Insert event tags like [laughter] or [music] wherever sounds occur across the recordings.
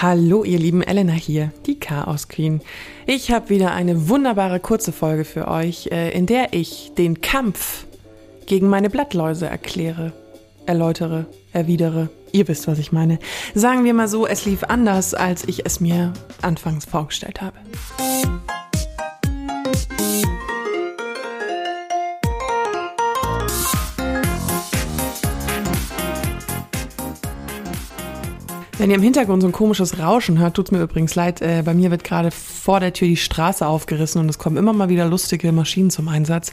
Hallo ihr lieben Elena hier, die Chaos Queen. Ich habe wieder eine wunderbare kurze Folge für euch, äh, in der ich den Kampf gegen meine Blattläuse erkläre, erläutere, erwidere. Ihr wisst, was ich meine. Sagen wir mal so, es lief anders, als ich es mir anfangs vorgestellt habe. Wenn ihr im Hintergrund so ein komisches Rauschen hört, tut's mir übrigens leid. Äh, bei mir wird gerade vor der Tür die Straße aufgerissen und es kommen immer mal wieder lustige Maschinen zum Einsatz.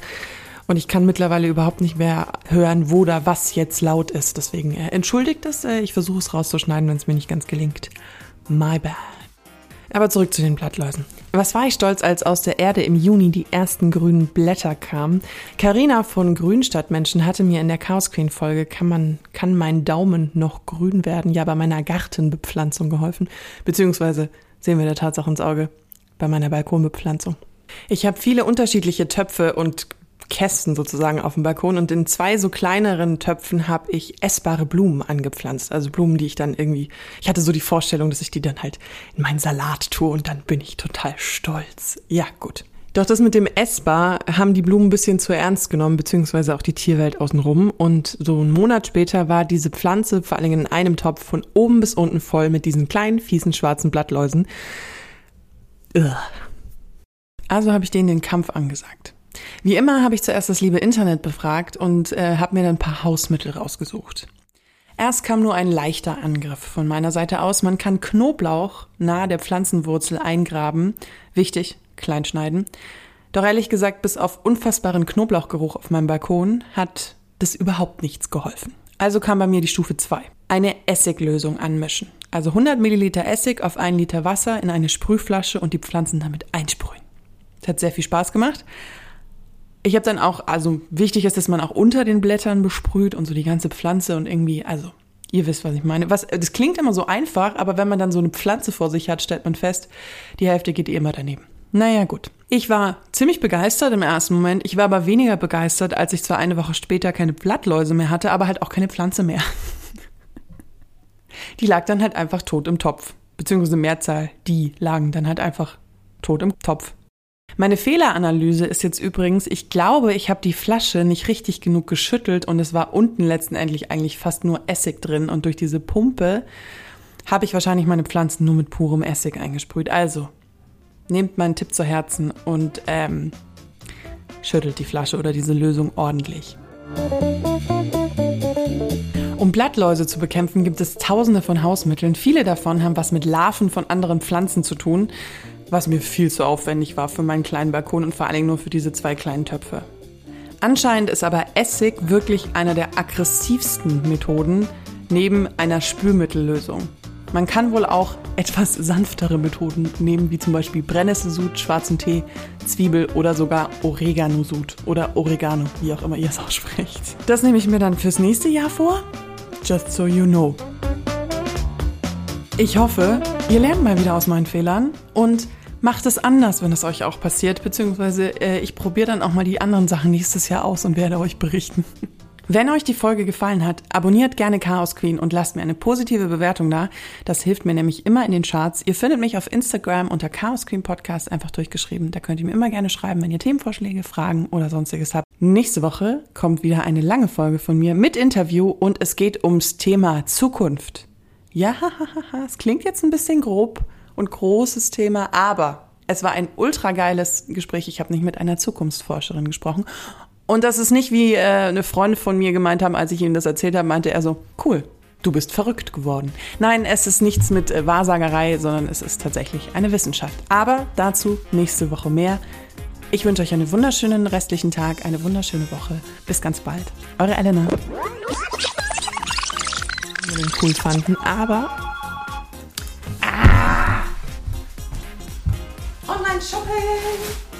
Und ich kann mittlerweile überhaupt nicht mehr hören, wo da was jetzt laut ist. Deswegen äh, entschuldigt es. Äh, ich versuche es rauszuschneiden, wenn es mir nicht ganz gelingt. My bad. Aber zurück zu den Blattläusen. Was war ich stolz, als aus der Erde im Juni die ersten grünen Blätter kamen? Carina von Grünstadtmenschen hatte mir in der Chaos Queen Folge kann man kann mein Daumen noch grün werden ja bei meiner Gartenbepflanzung geholfen, beziehungsweise sehen wir der Tatsache ins Auge bei meiner Balkonbepflanzung. Ich habe viele unterschiedliche Töpfe und Kästen sozusagen auf dem Balkon und in zwei so kleineren Töpfen habe ich essbare Blumen angepflanzt. Also Blumen, die ich dann irgendwie, ich hatte so die Vorstellung, dass ich die dann halt in meinen Salat tue und dann bin ich total stolz. Ja, gut. Doch das mit dem Essbar haben die Blumen ein bisschen zu ernst genommen, beziehungsweise auch die Tierwelt außenrum. Und so einen Monat später war diese Pflanze vor allen Dingen in einem Topf von oben bis unten voll mit diesen kleinen, fiesen, schwarzen Blattläusen. Ugh. Also habe ich denen den Kampf angesagt. Wie immer habe ich zuerst das liebe Internet befragt und äh, habe mir dann ein paar Hausmittel rausgesucht. Erst kam nur ein leichter Angriff von meiner Seite aus. Man kann Knoblauch nahe der Pflanzenwurzel eingraben. Wichtig, kleinschneiden. Doch ehrlich gesagt, bis auf unfassbaren Knoblauchgeruch auf meinem Balkon hat das überhaupt nichts geholfen. Also kam bei mir die Stufe 2. Eine Essiglösung anmischen. Also 100 Milliliter Essig auf 1 Liter Wasser in eine Sprühflasche und die Pflanzen damit einsprühen. Das hat sehr viel Spaß gemacht. Ich habe dann auch, also wichtig ist, dass man auch unter den Blättern besprüht und so die ganze Pflanze und irgendwie, also ihr wisst, was ich meine. Was, das klingt immer so einfach, aber wenn man dann so eine Pflanze vor sich hat, stellt man fest, die Hälfte geht eh immer daneben. Naja, gut. Ich war ziemlich begeistert im ersten Moment. Ich war aber weniger begeistert, als ich zwar eine Woche später keine Blattläuse mehr hatte, aber halt auch keine Pflanze mehr. [laughs] Die lag dann halt einfach tot im Topf. Beziehungsweise Mehrzahl, die lagen dann halt einfach tot im Topf. Meine Fehleranalyse ist jetzt übrigens, ich glaube, ich habe die Flasche nicht richtig genug geschüttelt und es war unten letztendlich eigentlich fast nur Essig drin und durch diese Pumpe habe ich wahrscheinlich meine Pflanzen nur mit purem Essig eingesprüht. Also, nehmt meinen Tipp zu Herzen und ähm, schüttelt die Flasche oder diese Lösung ordentlich. Um Blattläuse zu bekämpfen, gibt es tausende von Hausmitteln. Viele davon haben was mit Larven von anderen Pflanzen zu tun was mir viel zu aufwendig war für meinen kleinen Balkon und vor allen Dingen nur für diese zwei kleinen Töpfe. Anscheinend ist aber Essig wirklich einer der aggressivsten Methoden neben einer Spülmittellösung. Man kann wohl auch etwas sanftere Methoden nehmen, wie zum Beispiel Brennnesselsud, schwarzen Tee, Zwiebel oder sogar Oregano-Sud oder Oregano, wie auch immer ihr es aussprecht. Das nehme ich mir dann fürs nächste Jahr vor. Just so you know. Ich hoffe, ihr lernt mal wieder aus meinen Fehlern und macht es anders, wenn es euch auch passiert, beziehungsweise äh, ich probiere dann auch mal die anderen Sachen nächstes Jahr aus und werde euch berichten. [laughs] Wenn euch die Folge gefallen hat, abonniert gerne Chaos Queen und lasst mir eine positive Bewertung da. Das hilft mir nämlich immer in den Charts. Ihr findet mich auf Instagram unter Chaos Queen Podcast einfach durchgeschrieben. Da könnt ihr mir immer gerne schreiben, wenn ihr Themenvorschläge, Fragen oder sonstiges habt. Nächste Woche kommt wieder eine lange Folge von mir mit Interview und es geht ums Thema Zukunft. Ja, es klingt jetzt ein bisschen grob und großes Thema, aber es war ein ultra geiles Gespräch. Ich habe nicht mit einer Zukunftsforscherin gesprochen. Und das ist nicht wie äh, eine Freundin von mir gemeint haben, als ich ihnen das erzählt habe, meinte er so, cool, du bist verrückt geworden. Nein, es ist nichts mit äh, Wahrsagerei, sondern es ist tatsächlich eine Wissenschaft. Aber dazu nächste Woche mehr. Ich wünsche euch einen wunderschönen restlichen Tag, eine wunderschöne Woche. Bis ganz bald. Eure Elena den cool fanden, aber. Ah! Online-Shopping!